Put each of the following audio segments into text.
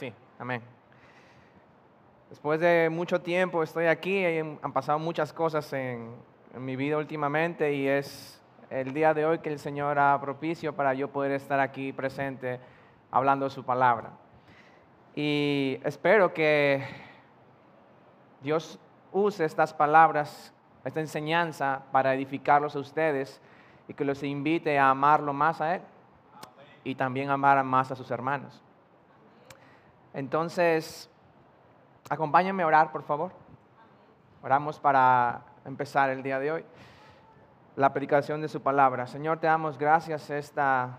Sí, amén. Después de mucho tiempo estoy aquí, han pasado muchas cosas en, mi vida últimamente y es el día de hoy que el Señor ha propicio para yo poder estar aquí presente hablando de su palabra. Y espero que Dios use estas palabras, esta enseñanza para edificarlos a ustedes y que los invite a amarlo más a Él y también amar más a sus hermanos. Entonces, acompáñenme a orar, por favor. Oramos para empezar el día de hoy la predicación de su palabra. Señor, te damos gracias esta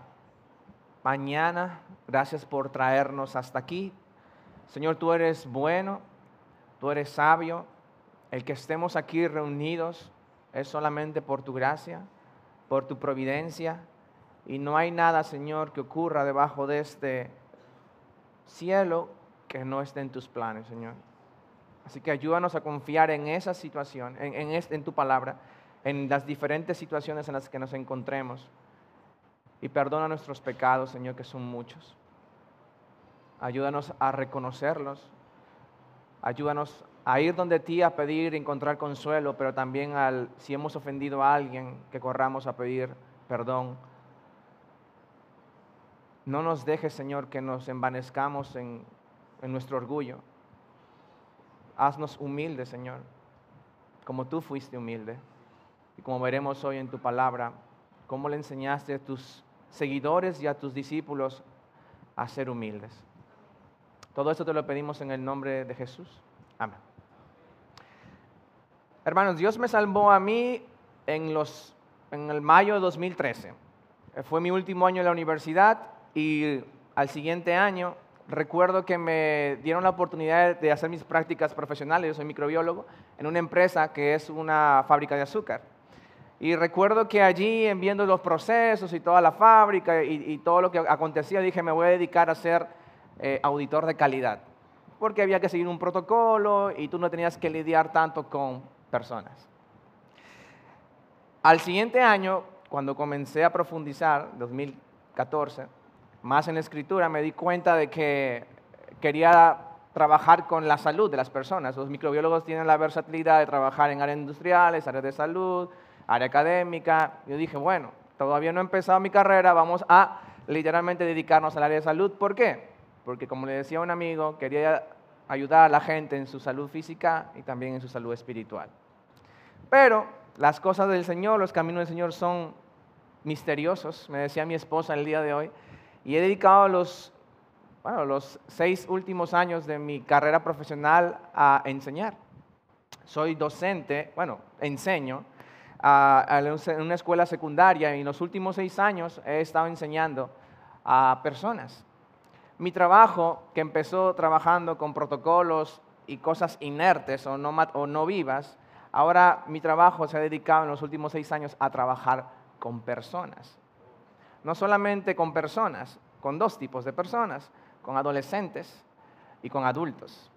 mañana. Gracias por traernos hasta aquí. Señor, tú eres bueno, tú eres sabio. El que estemos aquí reunidos es solamente por tu gracia, por tu providencia. Y no hay nada, Señor, que ocurra debajo de este cielo que no esté en tus planes, Señor. Así que ayúdanos a confiar en esa situación, en, en, en tu palabra en las diferentes situaciones en las que nos encontremos. Y perdona nuestros pecados, Señor, que son muchos. Ayúdanos a reconocerlos. Ayúdanos a ir donde ti a pedir, encontrar consuelo, pero también al, si hemos ofendido a alguien, que corramos a pedir perdón. No nos dejes, Señor, que nos envanezcamos en, en nuestro orgullo. Haznos humildes, Señor, como tú fuiste humilde. Y como veremos hoy en tu palabra, cómo le enseñaste a tus seguidores y a tus discípulos a ser humildes. Todo esto te lo pedimos en el nombre de Jesús. Amén. Hermanos, Dios me salvó a mí en, los, en el mayo de 2013. Fue mi último año en la universidad y al siguiente año recuerdo que me dieron la oportunidad de hacer mis prácticas profesionales, yo soy microbiólogo, en una empresa que es una fábrica de azúcar. Y recuerdo que allí, en viendo los procesos y toda la fábrica y, todo lo que acontecía, dije, me voy a dedicar a ser eh, auditor de calidad. Porque había que seguir un protocolo y tú no tenías que lidiar tanto con personas. Al siguiente año, cuando comencé a profundizar, 2014, más en escritura, me di cuenta de que quería trabajar con la salud de las personas. Los microbiólogos tienen la versatilidad de trabajar en áreas industriales, áreas de salud, área académica. Yo dije, bueno, todavía no he empezado mi carrera, vamos a literalmente dedicarnos al área de salud. ¿Por qué? Porque como le decía un amigo, quería ayudar a la gente en su salud física y también en su salud espiritual. Pero las cosas del Señor, los caminos del Señor son misteriosos, me decía mi esposa el día de hoy, y he dedicado los, bueno, los seis últimos años de mi carrera profesional a enseñar. Soy docente, bueno, enseño en una escuela secundaria y en los últimos seis años he estado enseñando a personas. Mi trabajo, que empezó trabajando con protocolos y cosas inertes o no, o no vivas, ahora mi trabajo se ha dedicado en los últimos seis años a trabajar con personas. No solamente con personas, con dos tipos de personas, con adolescentes y con adultos.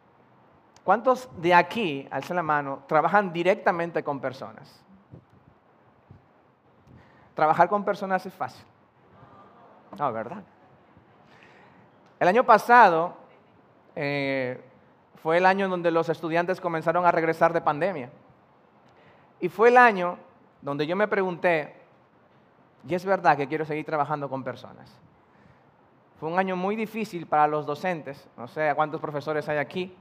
¿Cuántos de aquí, alza la mano, trabajan directamente con personas? Trabajar con personas es fácil. No, ¿verdad? El año pasado eh, fue el año donde los estudiantes comenzaron a regresar de pandemia. Y fue el año donde yo me pregunté, y es verdad que quiero seguir trabajando con personas. Fue un año muy difícil para los docentes, no sé cuántos profesores hay aquí.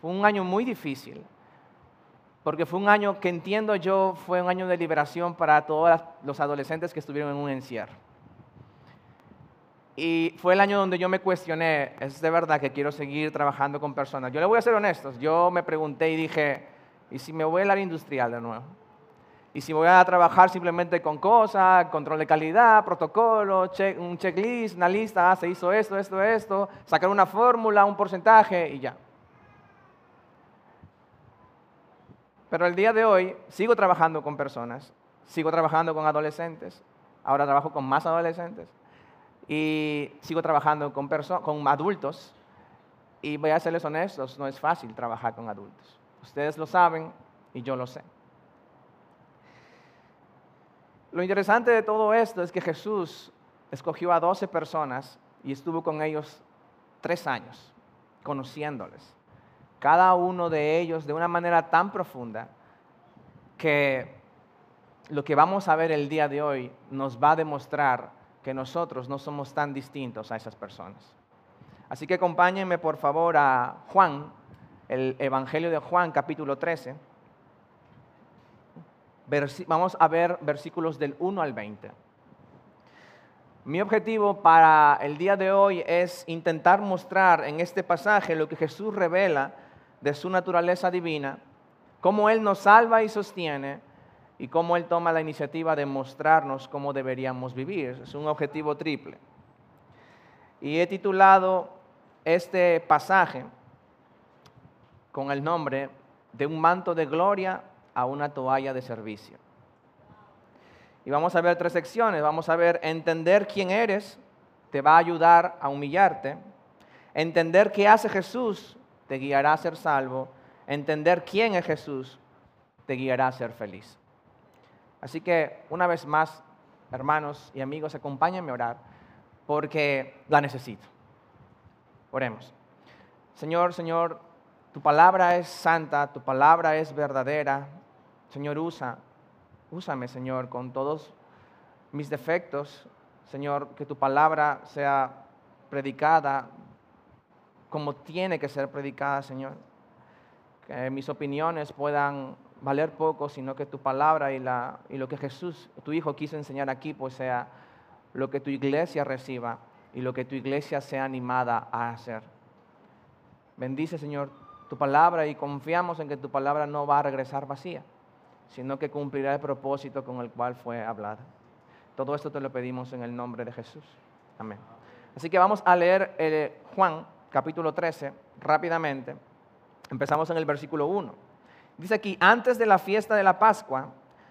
Fue un año muy difícil porque fue un año que entiendo yo fue un año de liberación para todos los adolescentes que estuvieron en un encierro. Y fue el año donde yo me cuestioné, ¿es de verdad que quiero seguir trabajando con personas? Yo le voy a ser honestos, yo me pregunté y dije, ¿y si me voy al área industrial de nuevo? ¿Y si voy a trabajar simplemente con cosas, control de calidad, protocolo, un checklist, una lista, ah, se hizo esto, esto, esto, sacar una fórmula, un porcentaje y ya? Pero el día de hoy sigo trabajando con personas, sigo trabajando con adolescentes, ahora trabajo con más adolescentes y sigo trabajando con, con adultos y voy a serles honestos, no es fácil trabajar con adultos. Ustedes lo saben y yo lo sé. Lo interesante de todo esto es que Jesús escogió a 12 personas y estuvo con ellos tres años conociéndoles, cada uno de ellos de una manera tan profunda que lo que vamos a ver el día de hoy nos va a demostrar que nosotros no somos tan distintos a esas personas. Así que acompáñenme por favor a Juan, el Evangelio de Juan capítulo 13. Vamos a ver versículos del 1 al 20. Mi objetivo para el día de hoy es intentar mostrar en este pasaje lo que Jesús revela de su naturaleza divina, cómo Él nos salva y sostiene y cómo Él toma la iniciativa de mostrarnos cómo deberíamos vivir. Es un objetivo triple. Y he titulado este pasaje con el nombre de un manto de gloria a una toalla de servicio. Y vamos a ver tres secciones. Vamos a ver entender quién eres, te va a ayudar a humillarte. Entender qué hace Jesús, te guiará a ser salvo. Entender quién es Jesús, te guiará a ser feliz. Así que una vez más, hermanos y amigos, acompáñenme a orar porque la necesito. Oremos. Señor, Señor, tu palabra es santa, tu palabra es verdadera. Señor, usa Úsame, Señor, con todos mis defectos. Señor, que tu palabra sea predicada como tiene que ser predicada, Señor. Que mis opiniones puedan valer poco, sino que tu palabra y, la, y lo que Jesús, tu Hijo, quiso enseñar aquí, pues sea lo que tu iglesia reciba y lo que tu iglesia sea animada a hacer. Bendice, Señor, tu palabra y confiamos en que tu palabra no va a regresar vacía sino que cumplirá el propósito con el cual fue hablada. Todo esto te lo pedimos en el nombre de Jesús. Amén. Así que vamos a leer eh, Juan capítulo 13 rápidamente. Empezamos en el versículo 1. Dice aquí, antes de la fiesta de la Pascua,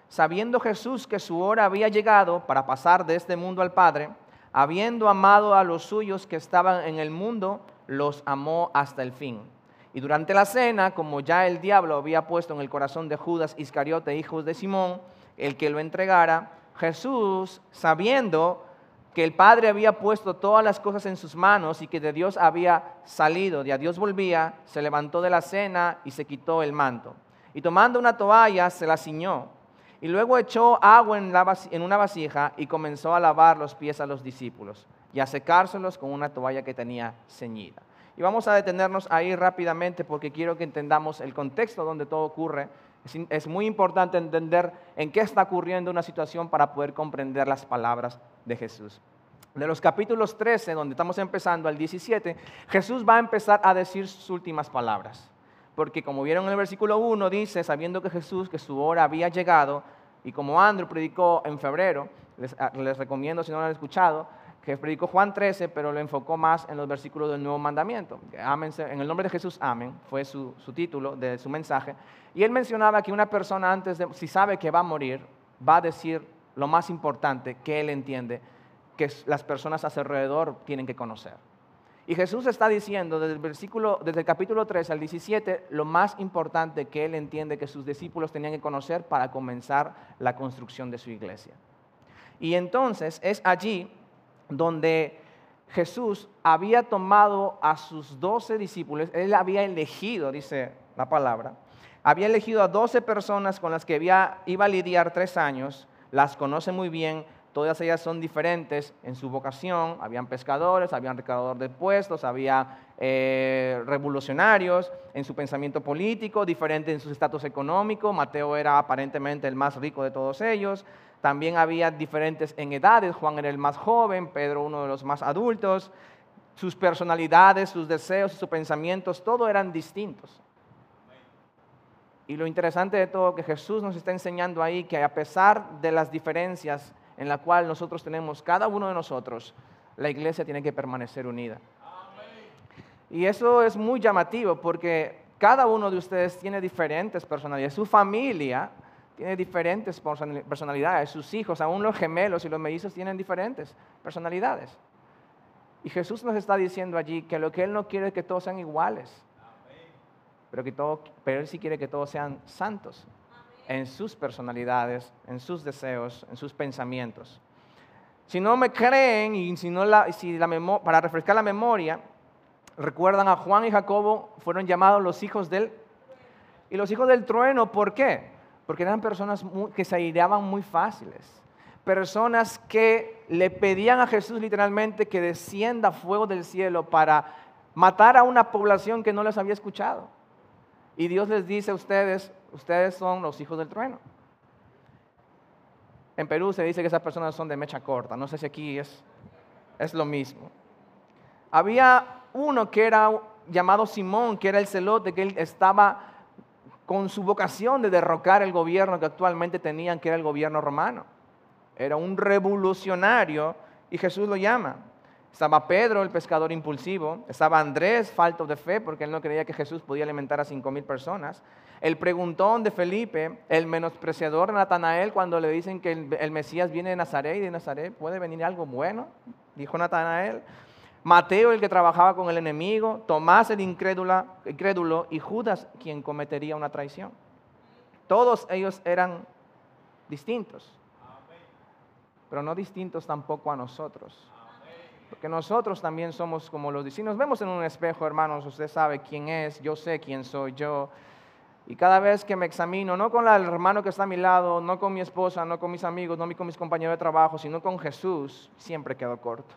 sabiendo Jesús que su hora había llegado para pasar de este mundo al Padre, habiendo amado a los suyos que estaban en el mundo, los amó hasta el fin. Y durante la cena, como ya el diablo había puesto en el corazón de Judas Iscariote, hijo de Simón, el que lo entregara, Jesús, sabiendo que el Padre había puesto todas las cosas en sus manos y que de Dios había salido, de a Dios volvía, se levantó de la cena y se quitó el manto. Y tomando una toalla, se la ciñó. Y luego echó agua en, en una vasija y comenzó a lavar los pies a los discípulos y a secárselos con una toalla que tenía ceñida. Y vamos a detenernos ahí rápidamente porque quiero que entendamos el contexto donde todo ocurre. Es, muy importante entender en qué está ocurriendo una situación para poder comprender las palabras de Jesús. De los capítulos 13, donde estamos empezando, al 17, Jesús va a empezar a decir sus últimas palabras. Porque como vieron en el versículo 1, dice, sabiendo que Jesús, que su hora había llegado, y como Andrew predicó en febrero, les, les recomiendo si no lo han escuchado, que predicó Juan 13, pero lo enfocó más en los versículos del Nuevo Mandamiento. en el nombre de Jesús, amén, fue su, título de su mensaje. Y él mencionaba que una persona antes de, si sabe que va a morir, va a decir lo más importante que él entiende que las personas a su alrededor tienen que conocer. Y Jesús está diciendo desde el, versículo, desde el capítulo 3 al 17 lo más importante que él entiende que sus discípulos tenían que conocer para comenzar la construcción de su iglesia. Y entonces es allí donde Jesús había tomado a sus doce discípulos, él había elegido, dice la palabra, había elegido a doce personas con las que iba a lidiar tres años, las conoce muy bien, todas ellas son diferentes en su vocación, habían pescadores, habían recaudadores de puestos, había eh, revolucionarios en su pensamiento político, diferente en su estatus económico, Mateo era aparentemente el más rico de todos ellos, también había diferentes en edades, Juan era el más joven, Pedro uno de los más adultos, sus personalidades, sus deseos, sus pensamientos, todo eran distintos. Y lo interesante de todo que Jesús nos está enseñando ahí que a pesar de las diferencias en la cual nosotros tenemos, cada uno de nosotros, la iglesia tiene que permanecer unida. Y eso es muy llamativo porque cada uno de ustedes tiene diferentes personalidades. Su familia tiene diferentes personalidades. Sus hijos, aún los gemelos y los mellizos tienen diferentes personalidades. Y Jesús nos está diciendo allí que lo que Él no quiere es que todos sean iguales, pero, que todo, pero Él sí quiere que todos sean santos en sus personalidades, en sus deseos, en sus pensamientos. Si no me creen y si no la, si la para refrescar la memoria, Recuerdan a Juan y Jacobo, fueron llamados los hijos del... Y los hijos del trueno, ¿por qué? Porque eran personas que se aireaban muy fáciles. Personas que le pedían a Jesús literalmente que descienda fuego del cielo para matar a una población que no les había escuchado. Y Dios les dice a ustedes, ustedes son los hijos del trueno. En Perú se dice que esas personas son de mecha corta. No sé si aquí es, es lo mismo. Había uno que era llamado Simón, que era el celote, que él estaba con su vocación de derrocar el gobierno que actualmente tenían, que era el gobierno romano. Era un revolucionario y Jesús lo llama. Estaba Pedro, el pescador impulsivo. Estaba Andrés, falto de fe, porque él no creía que Jesús podía alimentar a cinco mil personas. El preguntón de Felipe, el menospreciador de Natanael, cuando le dicen que el, Mesías viene de Nazaret y de Nazaret puede venir algo bueno, dijo Natanael. Mateo, el que trabajaba con el enemigo. Tomás, el incrédulo. Y Judas, quien cometería una traición. Todos ellos eran distintos, pero no distintos tampoco a nosotros. Porque nosotros también somos como los discípulos. Vemos en un espejo, hermanos, usted sabe quién es, yo sé quién soy yo. Y cada vez que me examino, no con el hermano que está a mi lado, no con mi esposa, no con mis amigos, no con mis compañeros de trabajo, sino con Jesús, siempre quedo corto.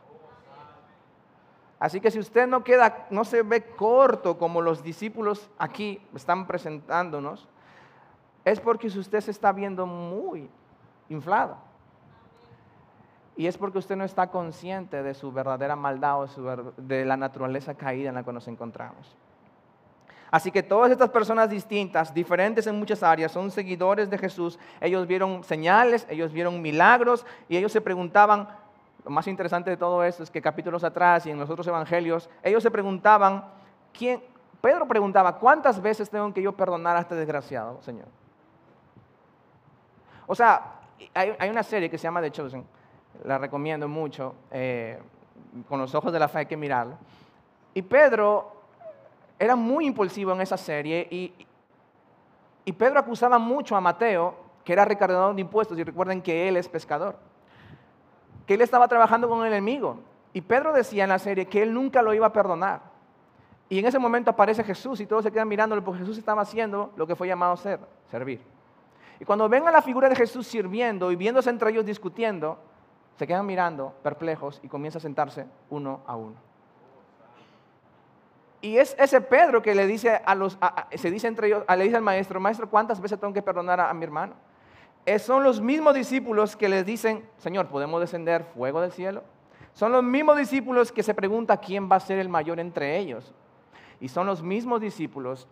Así que si usted no queda, no se ve corto como los discípulos aquí están presentándonos, es porque usted se está viendo muy inflado. Y es porque usted no está consciente de su verdadera maldad o de la naturaleza caída en la que nos encontramos. Así que todas estas personas distintas, diferentes en muchas áreas, son seguidores de Jesús. Ellos vieron señales, ellos vieron milagros y ellos se preguntaban, lo más interesante de todo esto es que capítulos atrás y en los otros evangelios, ellos se preguntaban, ¿quién? Pedro preguntaba, ¿cuántas veces tengo que yo perdonar a este desgraciado, Señor? O sea, hay, una serie que se llama The Chosen la recomiendo mucho, eh, con los ojos de la fe hay que mirarla. Y Pedro era muy impulsivo en esa serie y, y Pedro acusaba mucho a Mateo, que era recaudador de impuestos, y recuerden que él es pescador, que él estaba trabajando con el enemigo. Y Pedro decía en la serie que él nunca lo iba a perdonar. Y en ese momento aparece Jesús y todos se quedan mirándolo porque Jesús estaba haciendo lo que fue llamado ser, servir. Y cuando ven a la figura de Jesús sirviendo y viéndose entre ellos discutiendo, se quedan mirando, perplejos, y comienza a sentarse uno a uno. Y es ese Pedro que le dice a los, se dice entre ellos, le dice al maestro, maestro, ¿cuántas veces tengo que perdonar a, mi hermano? son los mismos discípulos que les dicen, Señor, ¿podemos descender fuego del cielo? Son los mismos discípulos que se pregunta quién va a ser el mayor entre ellos. Y son los mismos discípulos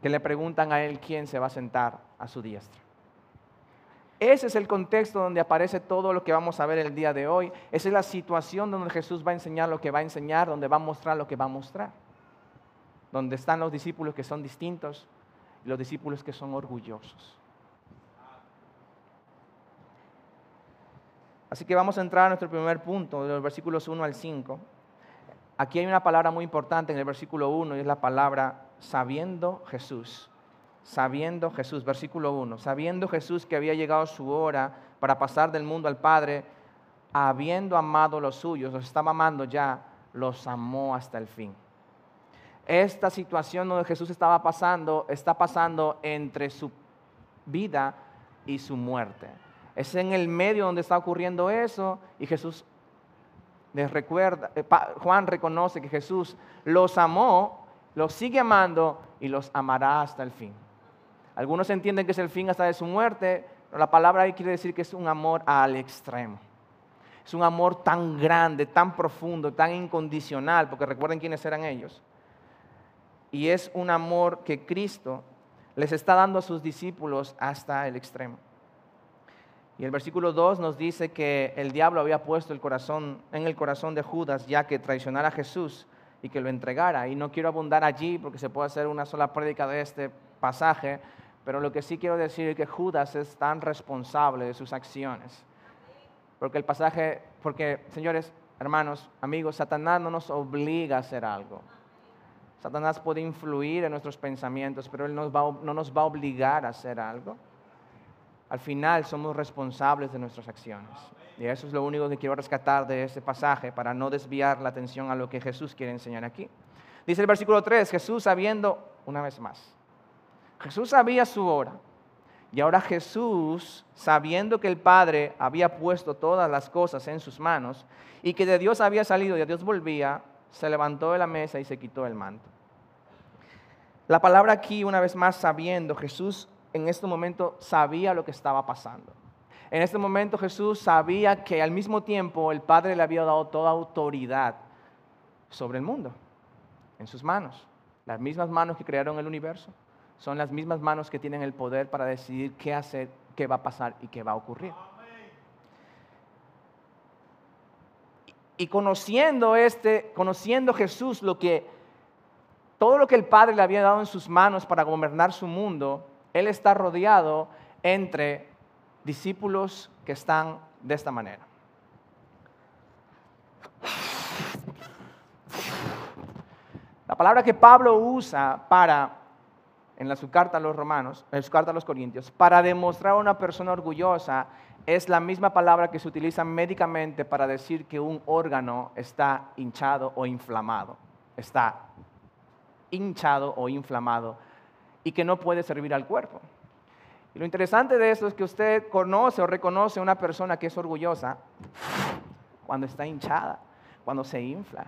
que le preguntan a él quién se va a sentar a su diestra. Ese es el contexto donde aparece todo lo que vamos a ver el día de hoy. Esa es la situación donde Jesús va a enseñar lo que va a enseñar, donde va a mostrar lo que va a mostrar. Donde están los discípulos que son distintos y los discípulos que son orgullosos. Así que vamos a entrar a nuestro primer punto, de los versículos 1 al 5. Aquí hay una palabra muy importante en el versículo 1 y es la palabra sabiendo Jesús sabiendo Jesús, versículo 1, sabiendo Jesús que había llegado su hora para pasar del mundo al Padre, habiendo amado los suyos, los estaba amando ya, los amó hasta el fin. Esta situación donde Jesús estaba pasando, está pasando entre su vida y su muerte. Es en el medio donde está ocurriendo eso y Jesús les recuerda, eh, Juan reconoce que Jesús los amó, los sigue amando y los amará hasta el fin. Algunos entienden que es el fin hasta de su muerte, pero la palabra ahí quiere decir que es un amor al extremo. Es un amor tan grande, tan profundo, tan incondicional, porque recuerden quiénes eran ellos. Y es un amor que Cristo les está dando a sus discípulos hasta el extremo. Y el versículo 2 nos dice que el diablo había puesto el corazón en el corazón de Judas ya que traicionara a Jesús y que lo entregara. Y no quiero abundar allí porque se puede hacer una sola prédica de este pasaje, pero lo que sí quiero decir es que Judas es tan responsable de sus acciones. Porque el pasaje, porque señores, hermanos, amigos, Satanás no nos obliga a hacer algo. Satanás puede influir en nuestros pensamientos, pero él no nos va a obligar a hacer algo. Al final somos responsables de nuestras acciones. Y eso es lo único que quiero rescatar de este pasaje para no desviar la atención a lo que Jesús quiere enseñar aquí. Dice el versículo 3, Jesús sabiendo, una vez más, Jesús sabía su hora. Y ahora Jesús, sabiendo que el Padre había puesto todas las cosas en sus manos y que de Dios había salido y a Dios volvía, se levantó de la mesa y se quitó el manto. La palabra aquí, una vez más, sabiendo, Jesús en este momento sabía lo que estaba pasando. En este momento Jesús sabía que al mismo tiempo el Padre le había dado toda autoridad sobre el mundo, en sus manos. Las mismas manos que crearon el universo son las mismas manos que tienen el poder para decidir qué hacer, qué va a pasar y qué va a ocurrir. Y conociendo este, conociendo Jesús lo que todo lo que el Padre le había dado en sus manos para gobernar su mundo, él está rodeado entre discípulos que están de esta manera. La palabra que Pablo usa para, en su carta a los romanos, en su carta a los corintios, para demostrar a una persona orgullosa, es la misma palabra que se utiliza médicamente para decir que un órgano está hinchado o inflamado. Está hinchado o inflamado y que no puede servir al cuerpo. Y lo interesante de eso es que usted conoce o reconoce a una persona que es orgullosa cuando está hinchada, cuando se infla.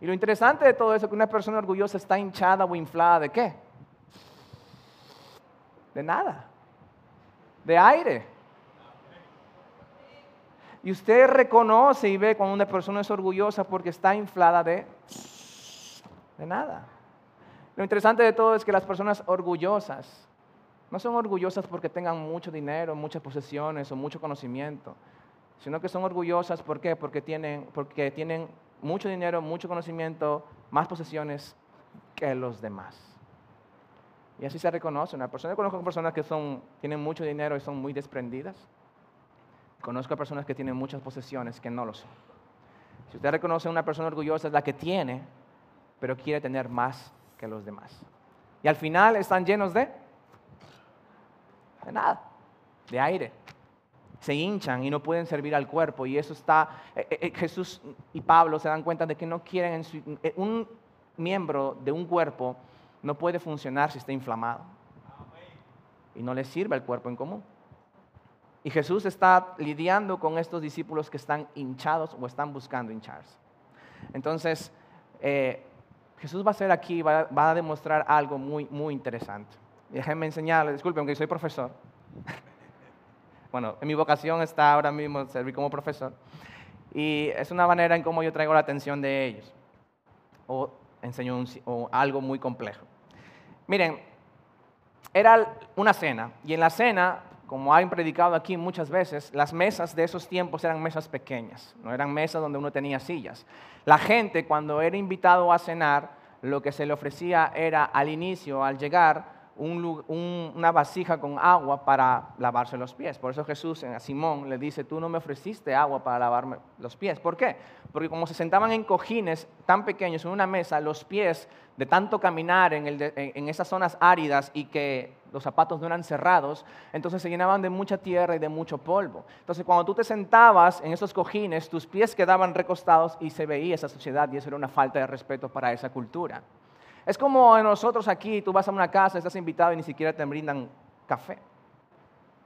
Y lo interesante de todo eso es que una persona orgullosa está hinchada o inflada de qué? De nada. De aire. Y usted reconoce y ve cuando una persona es orgullosa porque está inflada de, de nada. Lo interesante de todo es que las personas orgullosas no son orgullosas porque tengan mucho dinero, muchas posesiones o mucho conocimiento, sino que son orgullosas. Porque tienen, porque tienen mucho dinero, mucho conocimiento, más posesiones que los demás. Y así se reconoce. Una persona, conozco personas que son, tienen mucho dinero y son muy desprendidas. Conozco a personas que tienen muchas posesiones que no lo son. Si usted reconoce a una persona orgullosa es la que tiene, pero quiere tener más que los demás. Y al final están llenos de de nada, de aire. Se hinchan y no pueden servir al cuerpo. Y eso está, eh, eh, eh, Jesús y Pablo se dan cuenta de que no quieren, un miembro de un cuerpo no puede funcionar si está inflamado. Y no le sirve al cuerpo en común. Y Jesús está lidiando con estos discípulos que están hinchados o están buscando hincharse. Entonces, Jesús va a hacer aquí, va, a demostrar algo muy, muy interesante. Déjenme enseñarles, disculpen, aunque soy profesor. bueno, en mi vocación está ahora mismo servir como profesor. Y es una manera en cómo yo traigo la atención de ellos. O enseño algo muy complejo. Miren, era una cena. Y en la cena, como han predicado aquí muchas veces, las mesas de esos tiempos eran mesas pequeñas. No eran mesas donde uno tenía sillas. La gente, cuando era invitado a cenar, lo que se le ofrecía era al inicio, al llegar, una vasija con agua para lavarse los pies. Por eso Jesús a Simón le dice, tú no me ofreciste agua para lavarme los pies. ¿Por qué? Porque como se sentaban en cojines tan pequeños en una mesa, los pies de tanto caminar en, en esas zonas áridas y que los zapatos no eran cerrados, entonces se llenaban de mucha tierra y de mucho polvo. Entonces cuando tú te sentabas en esos cojines, tus pies quedaban recostados y se veía esa suciedad y eso era una falta de respeto para esa cultura. Es como nosotros aquí, tú vas a una casa, estás invitado y ni siquiera te brindan café.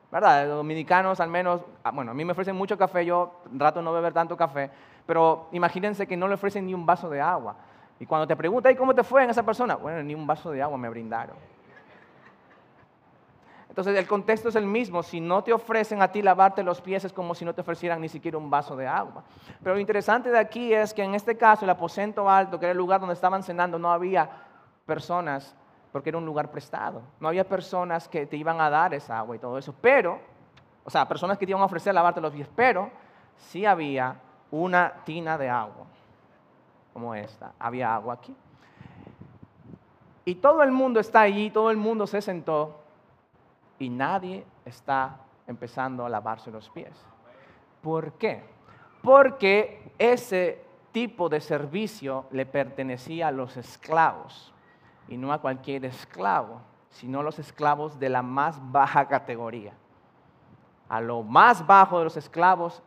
¿Verdad? Los dominicanos al menos, ah, bueno, a mí me ofrecen mucho café, yo trato no beber tanto café, pero imagínense que no le ofrecen ni un vaso de agua. Y cuando te preguntan, ¿y cómo te fue en esa persona? Bueno, ni un vaso de agua me brindaron. Entonces el contexto es el mismo. Si no te ofrecen a ti lavarte los pies es como si no te ofrecieran ni siquiera un vaso de agua. Pero lo interesante de aquí es que en este caso el aposento alto, que era el lugar donde estaban cenando, no había personas, porque era un lugar prestado. No había personas que te iban a dar esa agua y todo eso. Pero, o sea, personas que te iban a ofrecer lavarte los pies, pero sí había una tina de agua, como esta. Había agua aquí. Y todo el mundo está allí, todo el mundo se sentó y nadie está empezando a lavarse los pies. ¿Por qué? Porque ese tipo de servicio le pertenecía a los esclavos y no a cualquier esclavo, sino los esclavos de la más baja categoría. A lo más bajo de los esclavos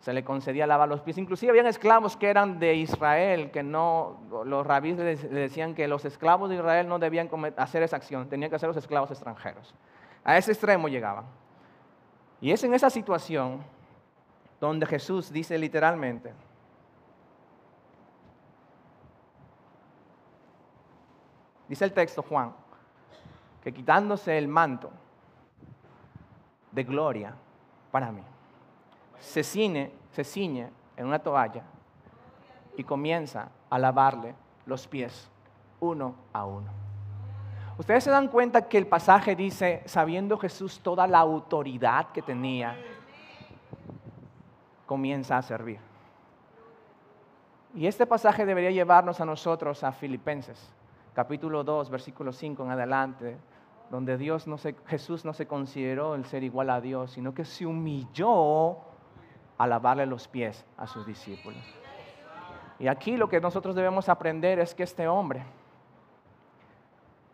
se le concedía lavar los pies. Inclusive habían esclavos que eran de Israel, que no, los rabíes le decían que los esclavos de Israel no debían hacer esa acción, tenían que hacer los esclavos extranjeros. A ese extremo llegaban. Y es en esa situación donde Jesús dice literalmente, dice el texto Juan, que quitándose el manto de gloria para mí, se ciñe, se ciñe en una toalla y comienza a lavarle los pies uno a uno. Ustedes se dan cuenta que el pasaje dice, sabiendo Jesús toda la autoridad que tenía, comienza a servir. Y este pasaje debería llevarnos a nosotros a Filipenses, capítulo 2, versículo 5 en adelante, donde Dios no Jesús no se consideró el ser igual a Dios, sino que se humilló a lavarle los pies a sus discípulos. Y aquí lo que nosotros debemos aprender es que este hombre,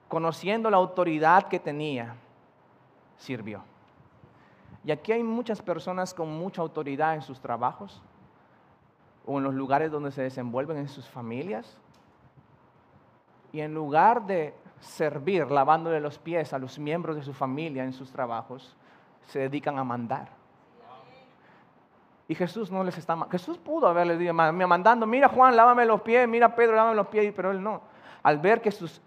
conociendo la autoridad que tenía, sirvió. Y aquí hay muchas personas con mucha autoridad en sus trabajos o en los lugares donde se desenvuelven en sus familias. Y en lugar de servir lavándole los pies a los miembros de su familia en sus trabajos, se dedican a mandar. Y Jesús no les está... Jesús pudo haberle dicho, mandando, mira Juan, lávame los pies, mira Pedro, lávame los pies, pero él no. Al ver que sus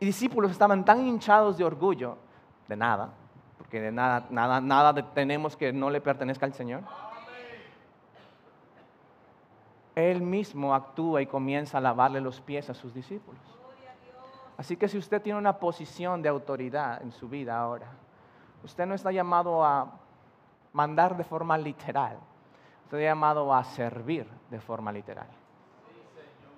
discípulos estaban tan hinchados de orgullo, de nada, porque de nada, nada, nada tenemos que no le pertenezca al Señor. Él mismo actúa y comienza a lavarle los pies a sus discípulos. Así que si usted tiene una posición de autoridad en su vida ahora, usted no está llamado a mandar de forma literal, Estoy llamado a servir de forma literal.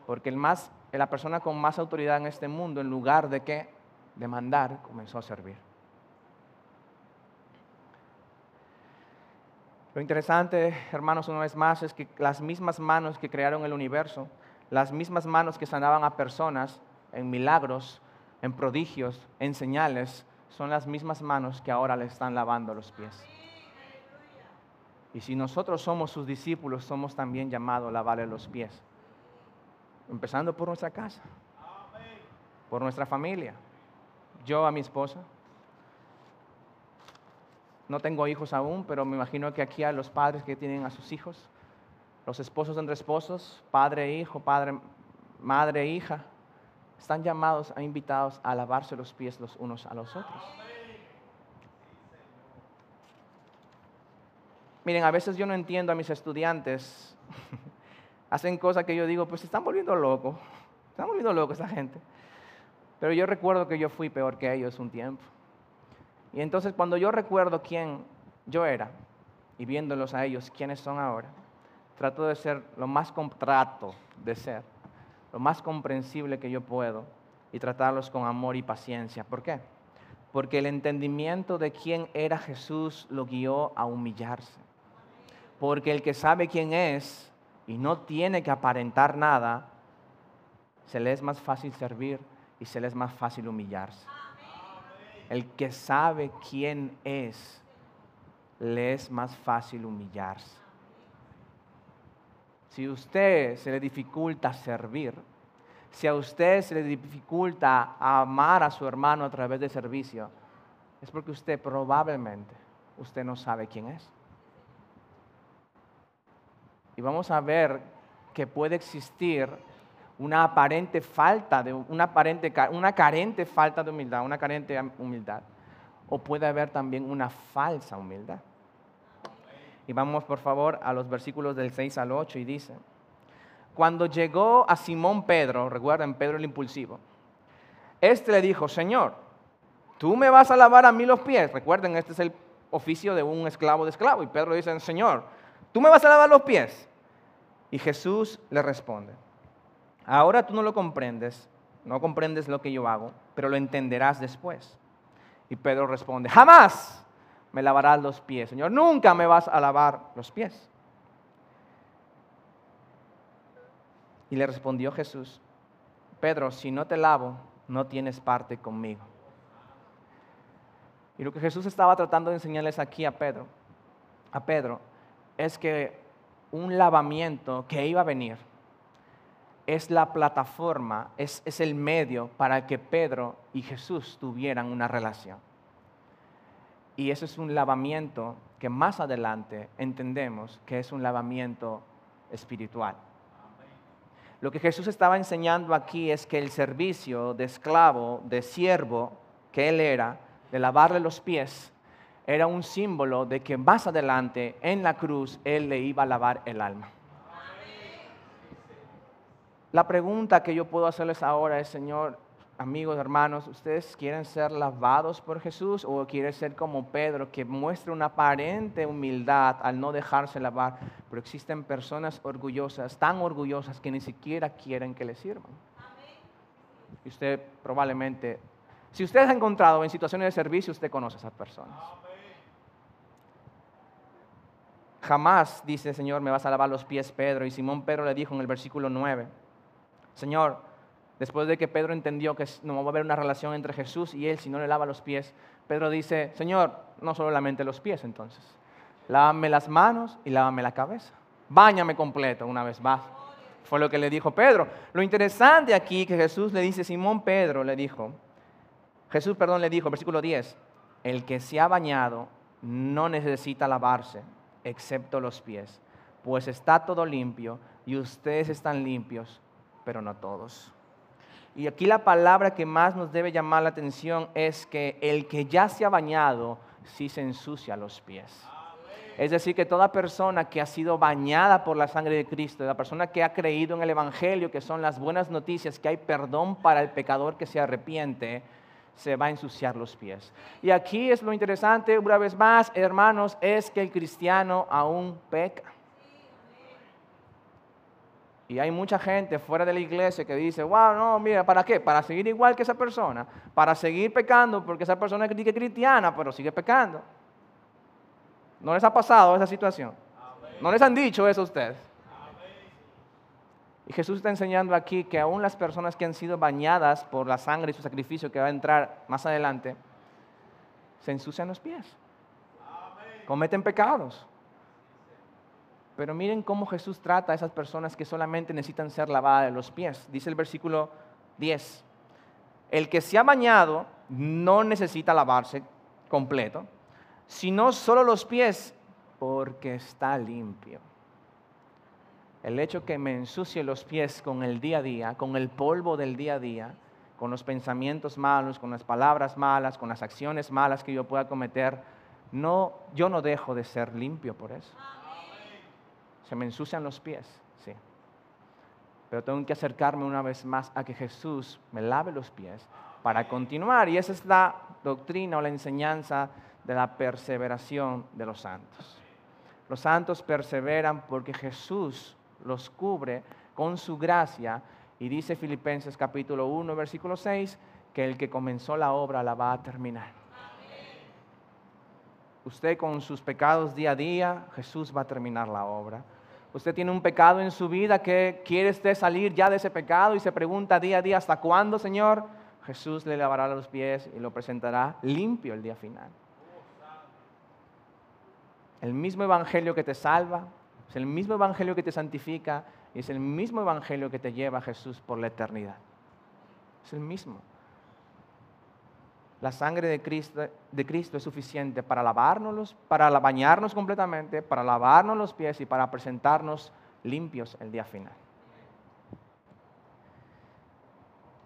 Porque el más, la persona con más autoridad en este mundo, en lugar de que de mandar, comenzó a servir. Lo interesante, hermanos, una vez más, es que las mismas manos que crearon el universo, las mismas manos que sanaban a personas en milagros, en prodigios, en señales, son las mismas manos que ahora le están lavando los pies. Y si nosotros somos sus discípulos, somos también llamados a lavarle los pies. Empezando por nuestra casa, por nuestra familia. Yo a mi esposa. No tengo hijos aún, pero me imagino que aquí a los padres que tienen a sus hijos, los esposos entre esposos, padre e hijo, padre, madre e hija, están llamados a invitados a lavarse los pies los unos a los otros. Miren, a veces yo no entiendo a mis estudiantes. Hacen cosas que yo digo, pues se están volviendo locos. Se están volviendo locos esa gente. Pero yo recuerdo que yo fui peor que ellos un tiempo. Y entonces cuando yo recuerdo quién yo era y viéndolos a ellos quiénes son ahora, trato de ser lo más trato de ser lo más comprensible que yo puedo y tratarlos con amor y paciencia. ¿Por qué? Porque el entendimiento de quién era Jesús lo guió a humillarse. Porque el que sabe quién es y no tiene que aparentar nada, se le es más fácil servir y se le es más fácil humillarse. El que sabe quién es, le es más fácil humillarse. Si a usted se le dificulta servir, si a usted se le dificulta amar a su hermano a través de servicio, es porque usted probablemente, usted no sabe quién es. Y vamos a ver que puede existir una aparente falta de una aparente una carente falta de humildad, una carente humildad, o puede haber también una falsa humildad. Y vamos por favor a los versículos del 6 al 8 y dice, cuando llegó a Simón Pedro, recuerden Pedro el impulsivo, este le dijo, Señor, tú me vas a lavar a mí los pies. Recuerden, este es el oficio de un esclavo de esclavo. Y Pedro dice, Señor, ¿tú me vas a lavar los pies? Y Jesús le responde, ahora tú no lo comprendes, no comprendes lo que yo hago, pero lo entenderás después. Y Pedro responde, jamás me lavarás los pies, Señor, nunca me vas a lavar los pies. Y le respondió Jesús, Pedro, si no te lavo, no tienes parte conmigo. Y lo que Jesús estaba tratando de enseñarles aquí a Pedro, a Pedro, es que un lavamiento que iba a venir. Es la plataforma, es, es el medio para que Pedro y Jesús tuvieran una relación. Y eso es un lavamiento que más adelante entendemos que es un lavamiento espiritual. Lo que Jesús estaba enseñando aquí es que el servicio de esclavo, de siervo que él era, de lavarle los pies, era un símbolo de que más adelante en la cruz Él le iba a lavar el alma. La pregunta que yo puedo hacerles ahora es, Señor, amigos, hermanos, ¿ustedes quieren ser lavados por Jesús o quieren ser como Pedro, que muestra una aparente humildad al no dejarse lavar? Pero existen personas orgullosas, tan orgullosas que ni siquiera quieren que le sirvan. Y usted probablemente, si usted ha encontrado en situaciones de servicio, usted conoce a esas personas. Jamás, dice el Señor, me vas a lavar los pies, Pedro. Y Simón Pedro le dijo en el versículo 9, Señor, después de que Pedro entendió que no va a haber una relación entre Jesús y él si no le lava los pies, Pedro dice, Señor, no solamente los pies entonces, lávame las manos y lávame la cabeza. Báñame completo una vez más. Fue lo que le dijo Pedro. Lo interesante aquí que Jesús le dice, Simón Pedro le dijo, Jesús, perdón, le dijo, versículo 10, el que se ha bañado no necesita lavarse excepto los pies, pues está todo limpio y ustedes están limpios, pero no todos. Y aquí la palabra que más nos debe llamar la atención es que el que ya se ha bañado, sí se ensucia los pies. Es decir, que toda persona que ha sido bañada por la sangre de Cristo, la persona que ha creído en el Evangelio, que son las buenas noticias, que hay perdón para el pecador que se arrepiente, se va a ensuciar los pies. Y aquí es lo interesante, una vez más, hermanos, es que el cristiano aún peca. Y hay mucha gente fuera de la iglesia que dice, wow, no, mira, ¿para qué? Para seguir igual que esa persona, para seguir pecando, porque esa persona es cristiana, pero sigue pecando. ¿No les ha pasado esa situación? ¿No les han dicho eso a ustedes? Y Jesús está enseñando aquí que aún las personas que han sido bañadas por la sangre y su sacrificio que va a entrar más adelante, se ensucian los pies. Cometen pecados. Pero miren cómo Jesús trata a esas personas que solamente necesitan ser lavadas de los pies. Dice el versículo 10. El que se ha bañado no necesita lavarse completo, sino solo los pies porque está limpio el hecho que me ensucie los pies con el día a día, con el polvo del día a día, con los pensamientos malos, con las palabras malas, con las acciones malas que yo pueda cometer, no, yo no dejo de ser limpio por eso. Se me ensucian los pies, sí. Pero tengo que acercarme una vez más a que Jesús me lave los pies para continuar. Y esa es la doctrina o la enseñanza de la perseveración de los santos. Los santos perseveran porque Jesús los cubre con su gracia. Y dice Filipenses capítulo 1, versículo 6, que el que comenzó la obra la va a terminar. Usted con sus pecados día a día, Jesús va a terminar la obra. Usted tiene un pecado en su vida que quiere usted salir ya de ese pecado y se pregunta día a día, ¿hasta cuándo, Señor? Jesús le lavará los pies y lo presentará limpio el día final. El mismo evangelio que te salva, es el mismo evangelio que te santifica y es el mismo evangelio que te lleva a Jesús por la eternidad. Es el mismo. La sangre de Cristo, es suficiente para lavárnoslos, para bañarnos completamente, para lavarnos los pies y para presentarnos limpios el día final.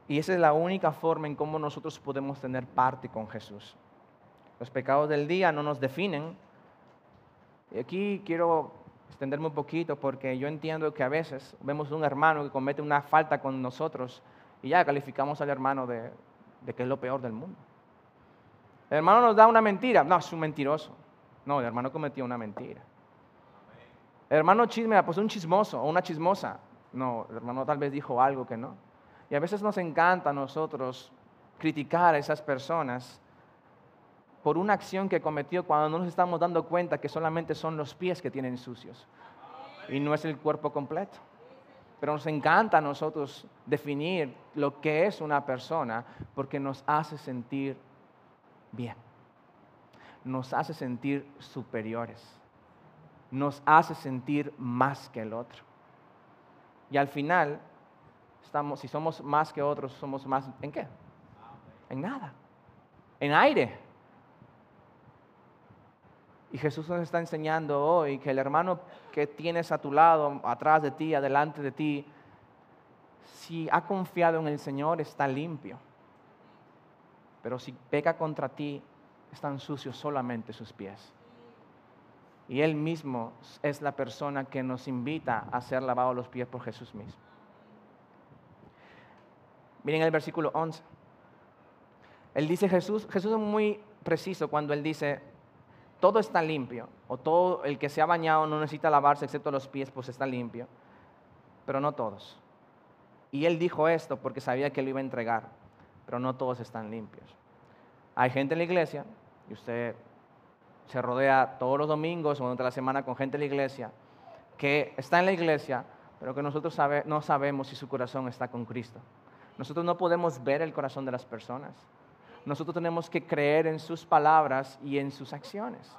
Y esa es la única forma en cómo nosotros podemos tener parte con Jesús. Los pecados del día no nos definen. Y aquí quiero extenderme un poquito porque yo entiendo que a veces vemos un hermano que comete una falta con nosotros y ya calificamos al hermano de, que es lo peor del mundo. Hermano nos da una mentira, no, es un mentiroso. No, el hermano cometió una mentira. Hermano chisme, pues un chismoso o una chismosa. No, el hermano tal vez dijo algo que no. Y a veces nos encanta a nosotros criticar a esas personas por una acción que cometió cuando no nos estamos dando cuenta que solamente son los pies que tienen sucios y no es el cuerpo completo. Pero nos encanta a nosotros definir lo que es una persona porque nos hace sentir bien, nos hace sentir superiores. nos hace sentir más que el otro. Y al final, estamos, si somos más que otros, somos más en qué? En nada. En aire. Y Jesús nos está enseñando hoy que el hermano que tienes a tu lado, atrás de ti, adelante de ti, si ha confiado en el Señor, está limpio. Pero si peca contra ti, están sucios solamente sus pies. Y Él mismo es la persona que nos invita a ser lavados los pies por Jesús mismo. Miren el versículo 11. Él dice Jesús, Jesús es muy preciso cuando Él dice, todo está limpio, o todo el que se ha bañado no necesita lavarse excepto los pies, pues está limpio, pero no todos. Y Él dijo esto porque sabía que lo iba a entregar, pero no todos están limpios. Hay gente en la iglesia, y usted se rodea todos los domingos o durante la semana con gente de la iglesia, que está en la iglesia, pero que nosotros no sabemos si su corazón está con Cristo. Nosotros no podemos ver el corazón de las personas. Nosotros tenemos que creer en sus palabras y en sus acciones.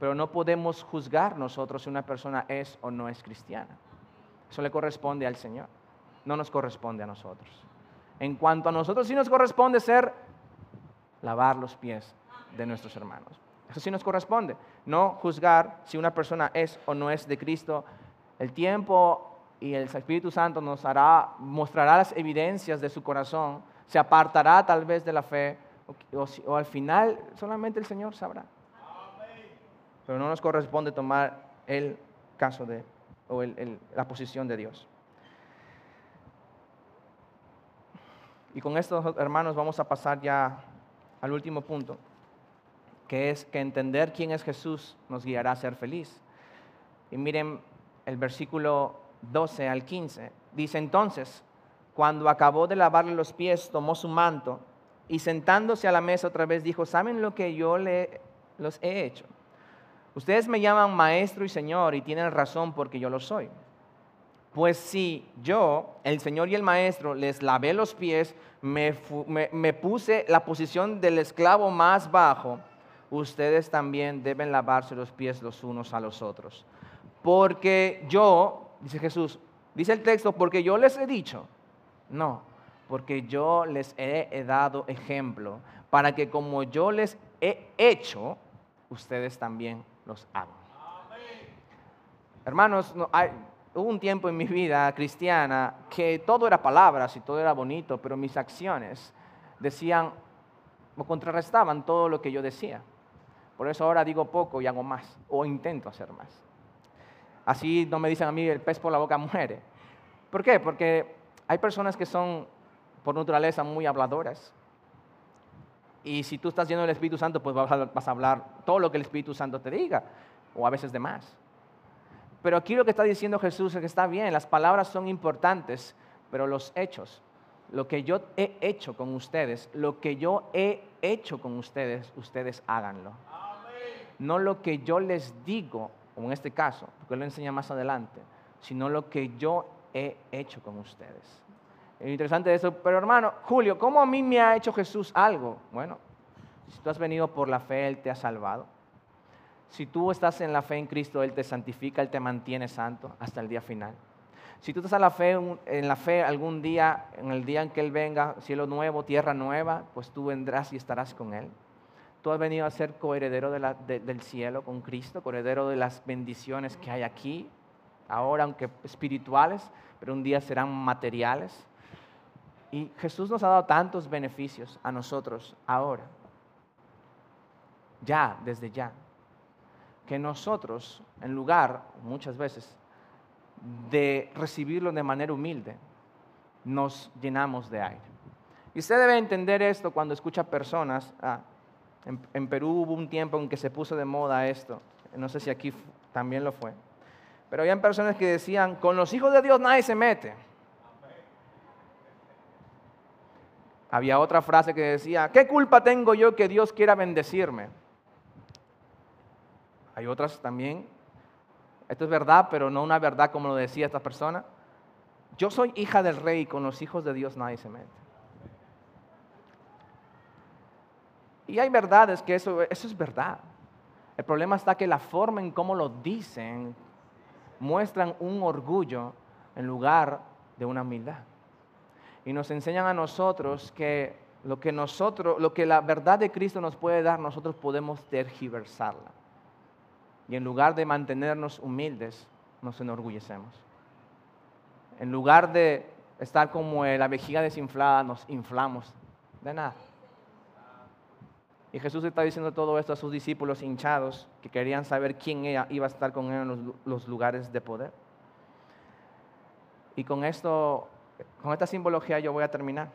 Pero no podemos juzgar nosotros si una persona es o no es cristiana. Eso le corresponde al Señor, no nos corresponde a nosotros. En cuanto a nosotros sí nos corresponde ser lavar los pies de nuestros hermanos. Eso sí nos corresponde. No juzgar si una persona es o no es de Cristo. El tiempo y el Espíritu Santo nos hará, mostrará las evidencias de su corazón. Se apartará tal vez de la fe o, al final solamente el Señor sabrá. Pero no nos corresponde tomar el caso de o la posición de Dios. Y con esto, hermanos, vamos a pasar ya al último punto, que es que entender quién es Jesús nos guiará a ser feliz. Y miren el versículo 12 al 15. Dice entonces, cuando acabó de lavarle los pies, tomó su manto y sentándose a la mesa otra vez dijo, ¿saben lo que yo le, los he hecho? Ustedes me llaman maestro y señor y tienen razón porque yo lo soy. Pues si yo, el Señor y el Maestro, les lavé los pies, me, puse la posición del esclavo más bajo, ustedes también deben lavarse los pies los unos a los otros. Porque yo, dice Jesús, dice el texto, porque yo les he dicho, no, porque yo les he, dado ejemplo, para que como yo les he hecho, ustedes también los hagan. Hermanos, no, hay, hubo un tiempo en mi vida cristiana que todo era palabras y todo era bonito, pero mis acciones decían o contrarrestaban todo lo que yo decía. Por eso ahora digo poco y hago más, o intento hacer más. Así no me dicen a mí el pez por la boca muere. ¿Por qué? Porque hay personas que son por naturaleza muy habladoras. Y si tú estás lleno del Espíritu Santo, pues vas a hablar todo lo que el Espíritu Santo te diga, o a veces de más. Pero aquí lo que está diciendo Jesús es que está bien, las palabras son importantes, pero los hechos, lo que yo he hecho con ustedes, lo que yo he hecho con ustedes, ustedes háganlo. No lo que yo les digo, como en este caso, porque él lo enseña más adelante, sino lo que yo he hecho con ustedes. Es interesante eso, pero hermano, Julio, ¿cómo a mí me ha hecho Jesús algo? Bueno, si tú has venido por la fe, Él te ha salvado. Si tú estás en la fe en Cristo, Él te santifica, Él te mantiene santo hasta el día final. Si tú estás en la fe, en la fe algún día, en el día en que Él venga, cielo nuevo, tierra nueva, pues tú vendrás y estarás con Él. Tú has venido a ser coheredero del cielo con Cristo, coheredero de las bendiciones que hay aquí, ahora aunque espirituales, pero un día serán materiales. Y Jesús nos ha dado tantos beneficios a nosotros ahora, ya, desde ya que nosotros, en lugar, muchas veces, de recibirlo de manera humilde, nos llenamos de aire. Y usted debe entender esto cuando escucha personas, ah, en, Perú hubo un tiempo en que se puso de moda esto, no sé si aquí también lo fue, pero había personas que decían, con los hijos de Dios nadie se mete. Había otra frase que decía, ¿qué culpa tengo yo que Dios quiera bendecirme? Hay otras también. Esto es verdad, pero no una verdad como lo decía esta persona. Yo soy hija del rey y con los hijos de Dios nadie se mete. Y hay verdades que eso, eso es verdad. El problema está que la forma en cómo lo dicen muestran un orgullo en lugar de una humildad. Y nos enseñan a nosotros que lo que nosotros, lo que la verdad de Cristo nos puede dar, nosotros podemos tergiversarla. Y en lugar de mantenernos humildes, nos enorgullecemos. En lugar de estar como la vejiga desinflada, nos inflamos. De nada. Y Jesús está diciendo todo esto a sus discípulos hinchados que querían saber quién iba a estar con él en los, los lugares de poder. Y con esto, con esta simbología yo voy a terminar.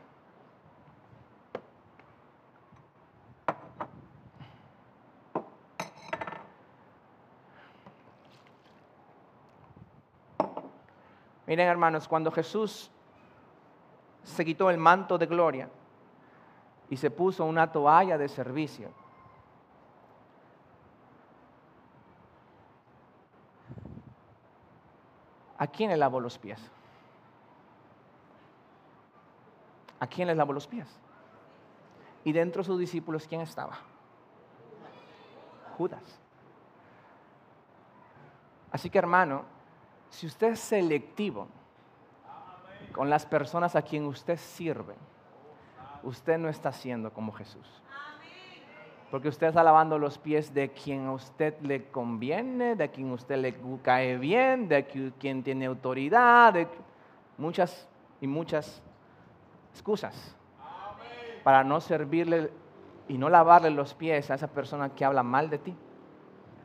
Miren hermanos, cuando Jesús se quitó el manto de gloria y se puso una toalla de servicio, ¿a quién le lavó los pies? ¿A quién le lavó los pies? Y dentro de sus discípulos, ¿quién estaba? Judas. Así que hermano, si usted es selectivo con las personas a quien usted sirve, usted no está siendo como Jesús. Porque usted está lavando los pies de quien a usted le conviene, de quien a usted le cae bien, de quien tiene autoridad, de muchas y muchas excusas para no servirle y no lavarle los pies a esa persona que habla mal de ti,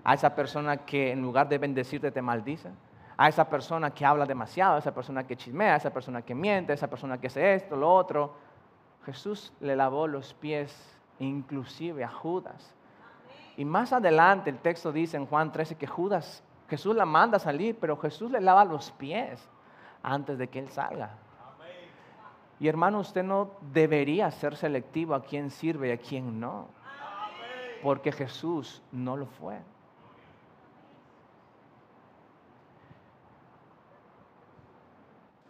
a esa persona que en lugar de bendecirte te maldice, a esa persona que habla demasiado, a esa persona que chismea, a esa persona que miente, a esa persona que hace esto, lo otro. Jesús le lavó los pies inclusive a Judas. Y más adelante el texto dice en Juan 13 que Judas, Jesús la manda a salir, pero Jesús le lava los pies antes de que él salga. Y hermano, usted no debería ser selectivo a quién sirve y a quién no. Porque Jesús no lo fue.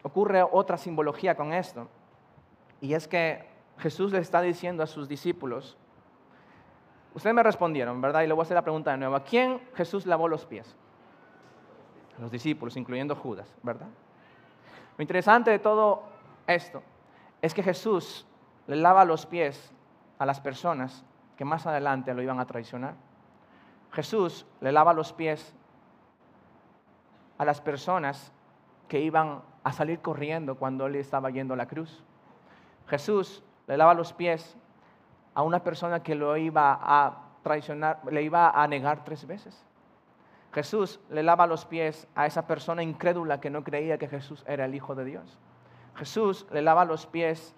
Ocurre otra simbología con esto. Y es que Jesús le está diciendo a sus discípulos, ustedes me respondieron, ¿verdad? Y le voy a hacer la pregunta de nuevo, ¿a quién Jesús lavó los pies? A los discípulos, incluyendo Judas, ¿verdad? Lo interesante de todo esto es que Jesús le lava los pies a las personas que más adelante lo iban a traicionar. Jesús le lava los pies a las personas que iban a salir corriendo cuando él estaba yendo a la cruz. Jesús le lava los pies a una persona que lo iba a traicionar, le iba a negar tres veces. Jesús le lava los pies a esa persona incrédula que no creía que Jesús era el Hijo de Dios. Jesús le lava los pies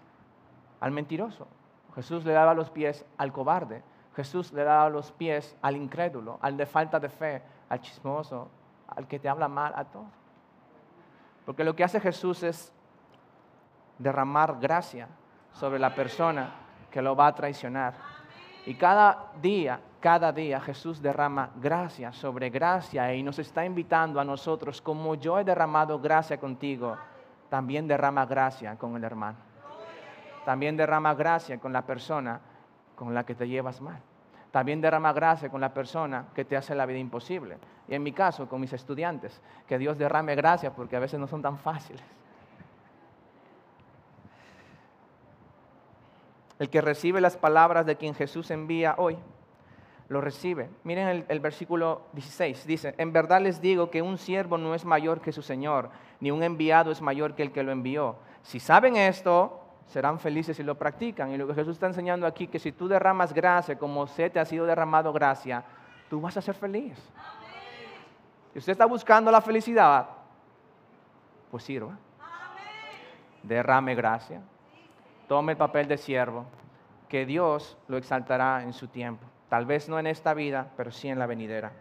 al mentiroso. Jesús le lava los pies al cobarde. Jesús le lava los pies al incrédulo, al de falta de fe, al chismoso, al que te habla mal, a todo. Porque lo que hace Jesús es derramar gracia sobre la persona que lo va a traicionar. Y cada día, cada día Jesús derrama gracia sobre gracia y nos está invitando a nosotros, como yo he derramado gracia contigo, también derrama gracia con el hermano. También derrama gracia con la persona con la que te llevas mal. También derrama gracia con la persona que te hace la vida imposible. Y en mi caso, con mis estudiantes, que Dios derrame gracia porque a veces no son tan fáciles. El que recibe las palabras de quien Jesús envía hoy, lo recibe. Miren el, versículo 16, dice, en verdad les digo que un siervo no es mayor que su Señor, ni un enviado es mayor que el que lo envió. Si saben esto, serán felices si lo practican. Y lo que Jesús está enseñando aquí, que si tú derramas gracia como se te ha sido derramado gracia, tú vas a ser feliz. Si usted está buscando la felicidad, pues sirva. Derrame gracia. Tome el papel de siervo, que Dios lo exaltará en su tiempo. Tal vez no en esta vida, pero sí en la venidera.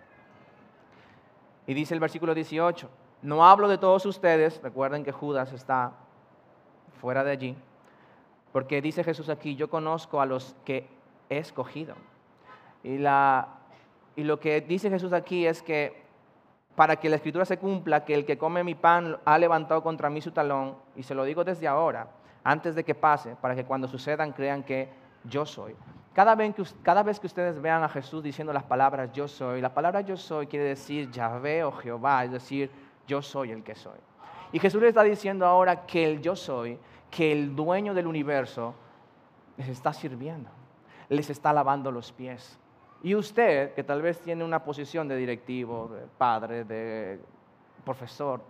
Y dice el versículo 18, no hablo de todos ustedes, recuerden que Judas está fuera de allí, porque dice Jesús aquí, yo conozco a los que he escogido. Y, la, y lo que dice Jesús aquí es que para que la escritura se cumpla, que el que come mi pan ha levantado contra mí su talón, y se lo digo desde ahora, antes de que pase, para que cuando sucedan crean que yo soy. Cada vez, que, cada vez que ustedes vean a Jesús diciendo las palabras yo soy, la palabra yo soy quiere decir Yahvé o Jehová, es decir, yo soy el que soy. Y Jesús le está diciendo ahora que el yo soy, que el dueño del universo les está sirviendo, les está lavando los pies. Y usted, que tal vez tiene una posición de directivo, de padre, de profesor,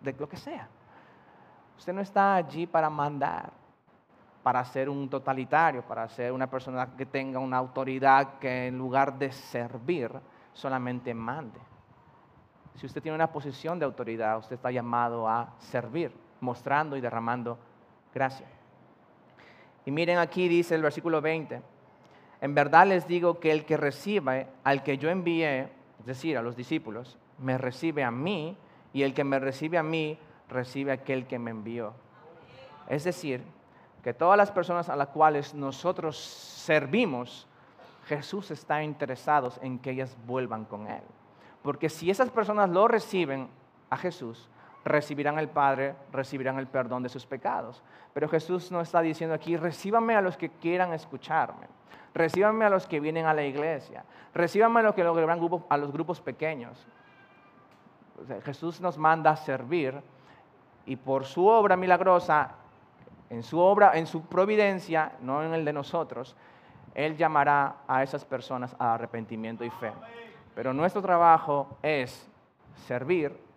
de lo que sea, usted no está allí para mandar, para ser un totalitario, para ser una persona que tenga una autoridad que en lugar de servir solamente mande. Si usted tiene una posición de autoridad, usted está llamado a servir, mostrando y derramando gracia. Y miren aquí dice el versículo 20, en verdad les digo que el que recibe al que yo envié, es decir, a los discípulos, me recibe a mí, y el que me recibe a mí, recibe a aquel que me envió. Es decir, que todas las personas a las cuales nosotros servimos, Jesús está interesado en que ellas vuelvan con Él. Porque si esas personas lo reciben a Jesús, recibirán el Padre, recibirán el perdón de sus pecados. Pero Jesús no está diciendo aquí, recíbanme a los que quieran escucharme, recíbanme a los que vienen a la iglesia, recíbanme a los que logran a los grupos pequeños. Jesús nos manda servir y por su obra milagrosa en su obra, en su providencia, no en el de nosotros, Él llamará a esas personas a arrepentimiento y fe. Pero nuestro trabajo es servir,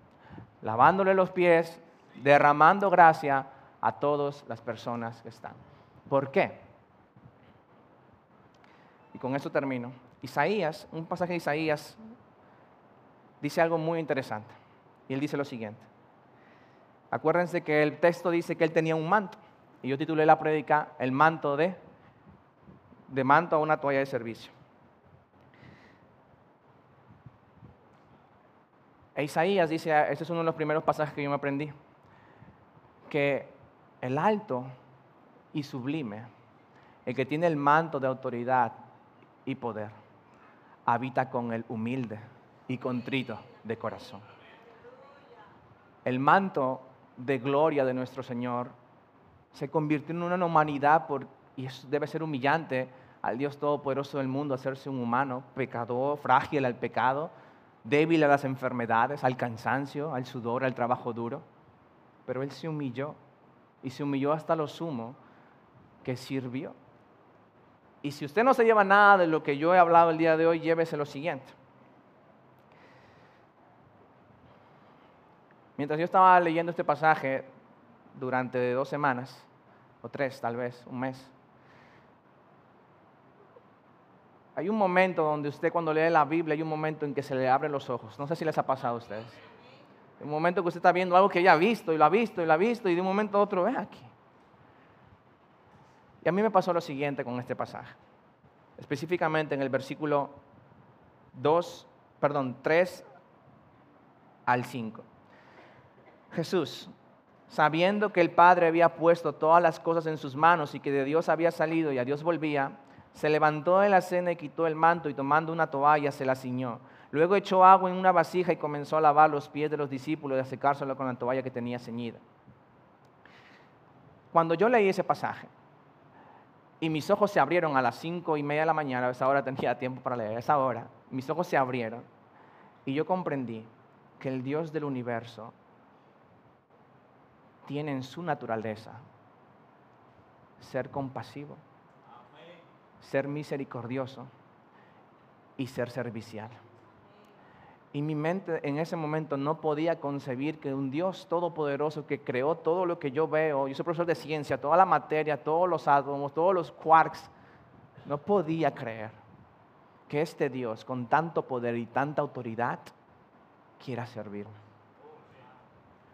lavándole los pies, derramando gracia a todas las personas que están. ¿Por qué? Y con esto termino. Isaías, un pasaje de Isaías, dice algo muy interesante. Y él dice lo siguiente. Acuérdense que el texto dice que él tenía un manto. Y yo titulé la prédica El manto de, de manto a una toalla de servicio. E Isaías dice, este es uno de los primeros pasajes que yo me aprendí, que el alto y sublime, el que tiene el manto de autoridad y poder, habita con el humilde y contrito de corazón. El manto de gloria de nuestro Señor se convirtió en una humanidad por, y eso debe ser humillante al Dios Todopoderoso del mundo, hacerse un humano, pecador, frágil al pecado, débil a las enfermedades, al cansancio, al sudor, al trabajo duro. Pero Él se humilló y se humilló hasta lo sumo que sirvió. Y si usted no se lleva nada de lo que yo he hablado el día de hoy, llévese lo siguiente. Mientras yo estaba leyendo este pasaje, durante dos semanas, o tres tal vez, un mes. Hay un momento donde usted cuando lee la Biblia, hay un momento en que se le abren los ojos. No sé si les ha pasado a ustedes. Un momento que usted está viendo algo que ya ha visto y lo ha visto y lo ha visto y de un momento a otro ve aquí. Y a mí me pasó lo siguiente con este pasaje. Específicamente en el versículo 2, perdón, 3 al 5. Jesús, sabiendo que el Padre había puesto todas las cosas en sus manos y que de Dios había salido y a Dios volvía, se levantó de la cena y quitó el manto y tomando una toalla se la ciñó. Luego echó agua en una vasija y comenzó a lavar los pies de los discípulos y a secárselo con la toalla que tenía ceñida. Cuando yo leí ese pasaje y mis ojos se abrieron a las cinco y media de la mañana, a esa hora tenía tiempo para leer, a esa hora, mis ojos se abrieron y yo comprendí que el Dios del universo tiene en su naturaleza ser compasivo, ser misericordioso y ser servicial. Y mi mente en ese momento no podía concebir que un Dios todopoderoso que creó todo lo que yo veo, yo soy profesor de ciencia, toda la materia, todos los átomos, todos los quarks, no podía creer que este Dios con tanto poder y tanta autoridad quiera servirme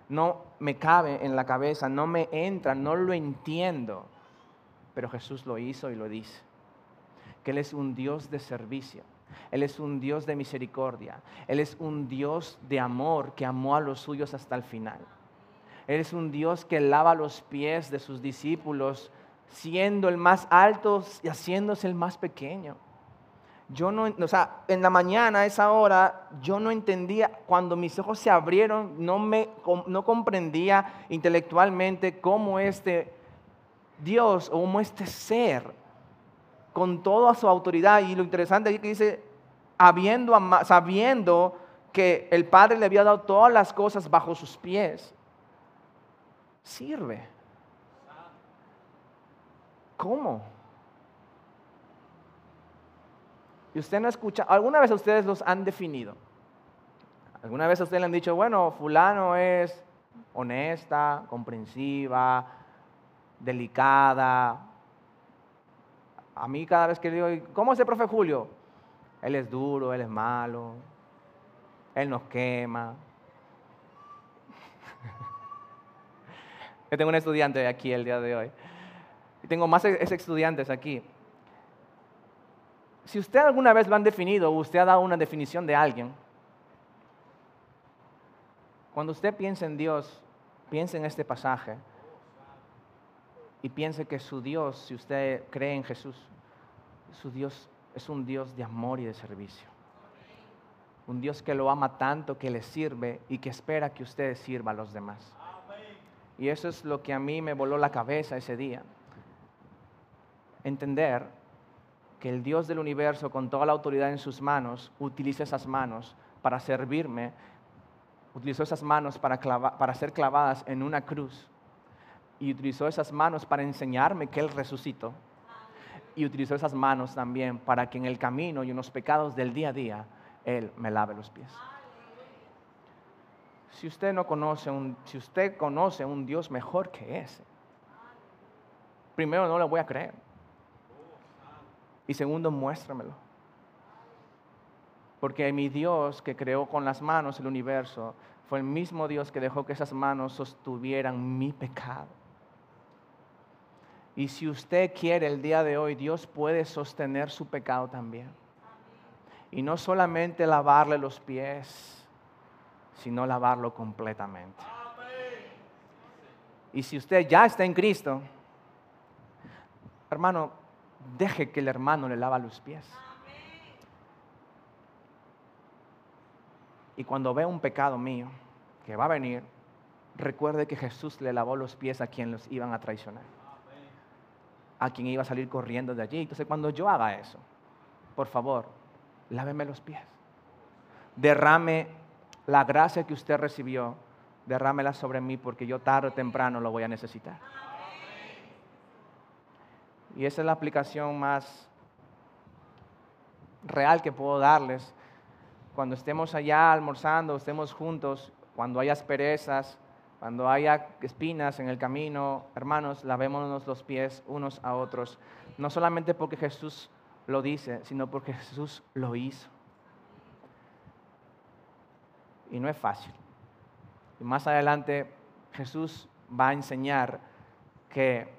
no me cabe en la cabeza, no me entra, no lo entiendo. Pero Jesús lo hizo y lo dice. Que Él es un Dios de servicio. Él es un Dios de misericordia. Él es un Dios de amor que amó a los suyos hasta el final. Él es un Dios que lava los pies de sus discípulos, siendo el más alto y haciéndose el más pequeño. Yo no, o sea, en la mañana, a esa hora, yo no entendía, cuando mis ojos se abrieron, no, me, no comprendía intelectualmente cómo este Dios o cómo este ser con toda su autoridad. Y lo interesante es que dice, habiendo, sabiendo que el Padre le había dado todas las cosas bajo sus pies, sirve. ¿Cómo? Y usted no escucha, ¿alguna vez ustedes los han definido? ¿Alguna vez a ustedes le han dicho, bueno, fulano es honesta, comprensiva, delicada? A mí cada vez que digo, ¿cómo es el profe Julio? Él es duro, él es malo, él nos quema. Yo tengo un estudiante aquí el día de hoy. Y tengo más estudiantes aquí. Si usted alguna vez lo han definido usted ha dado una definición de alguien, cuando usted piensa en Dios, piense en este pasaje y piense que su Dios, si usted cree en Jesús, su Dios es un Dios de amor y de servicio. Un Dios que lo ama tanto, que le sirve y que espera que usted sirva a los demás. Y eso es lo que a mí me voló la cabeza ese día. Entender que el Dios del universo, con toda la autoridad en sus manos, utiliza esas manos para servirme, utilizó esas manos para, para ser clavadas en una cruz y utilizó esas manos para enseñarme que Él resucitó y utilizó esas manos también para que en el camino y en los pecados del día a día Él me lave los pies. Si usted no conoce un, si usted conoce un Dios mejor que ese, primero no le voy a creer. Y segundo, muéstramelo. Porque mi Dios que creó con las manos el universo fue el mismo Dios que dejó que esas manos sostuvieran mi pecado. Y si usted quiere el día de hoy, Dios puede sostener su pecado también. Y no solamente lavarle los pies, sino lavarlo completamente. Y si usted ya está en Cristo, hermano, deje que el hermano le lava los pies. Y cuando ve un pecado mío que va a venir, recuerde que Jesús le lavó los pies a quien los iban a traicionar, a quien iba a salir corriendo de allí. Entonces cuando yo haga eso, por favor, láveme los pies. Derrame la gracia que usted recibió, derrámela sobre mí porque yo tarde o temprano lo voy a necesitar. Y esa es la aplicación más real que puedo darles. Cuando estemos allá almorzando, estemos juntos, cuando haya asperezas, cuando haya espinas en el camino, hermanos, lavémonos los pies unos a otros. No solamente porque Jesús lo dice, sino porque Jesús lo hizo. Y no es fácil. Y más adelante Jesús va a enseñar que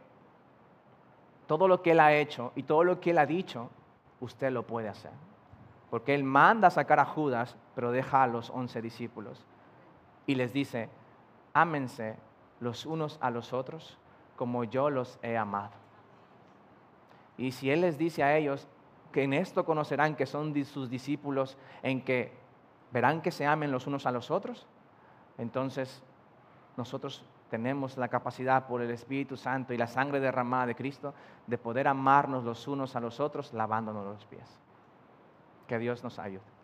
todo lo que Él ha hecho y todo lo que Él ha dicho, usted lo puede hacer. Porque Él manda sacar a Judas, pero deja a los once discípulos. Y les dice, ámense los unos a los otros como yo los he amado. Y si Él les dice a ellos que en esto conocerán que son sus discípulos, en que verán que se amen los unos a los otros, entonces nosotros tenemos la capacidad por el Espíritu Santo y la sangre derramada de Cristo de poder amarnos los unos a los otros lavándonos los pies. Que Dios nos ayude.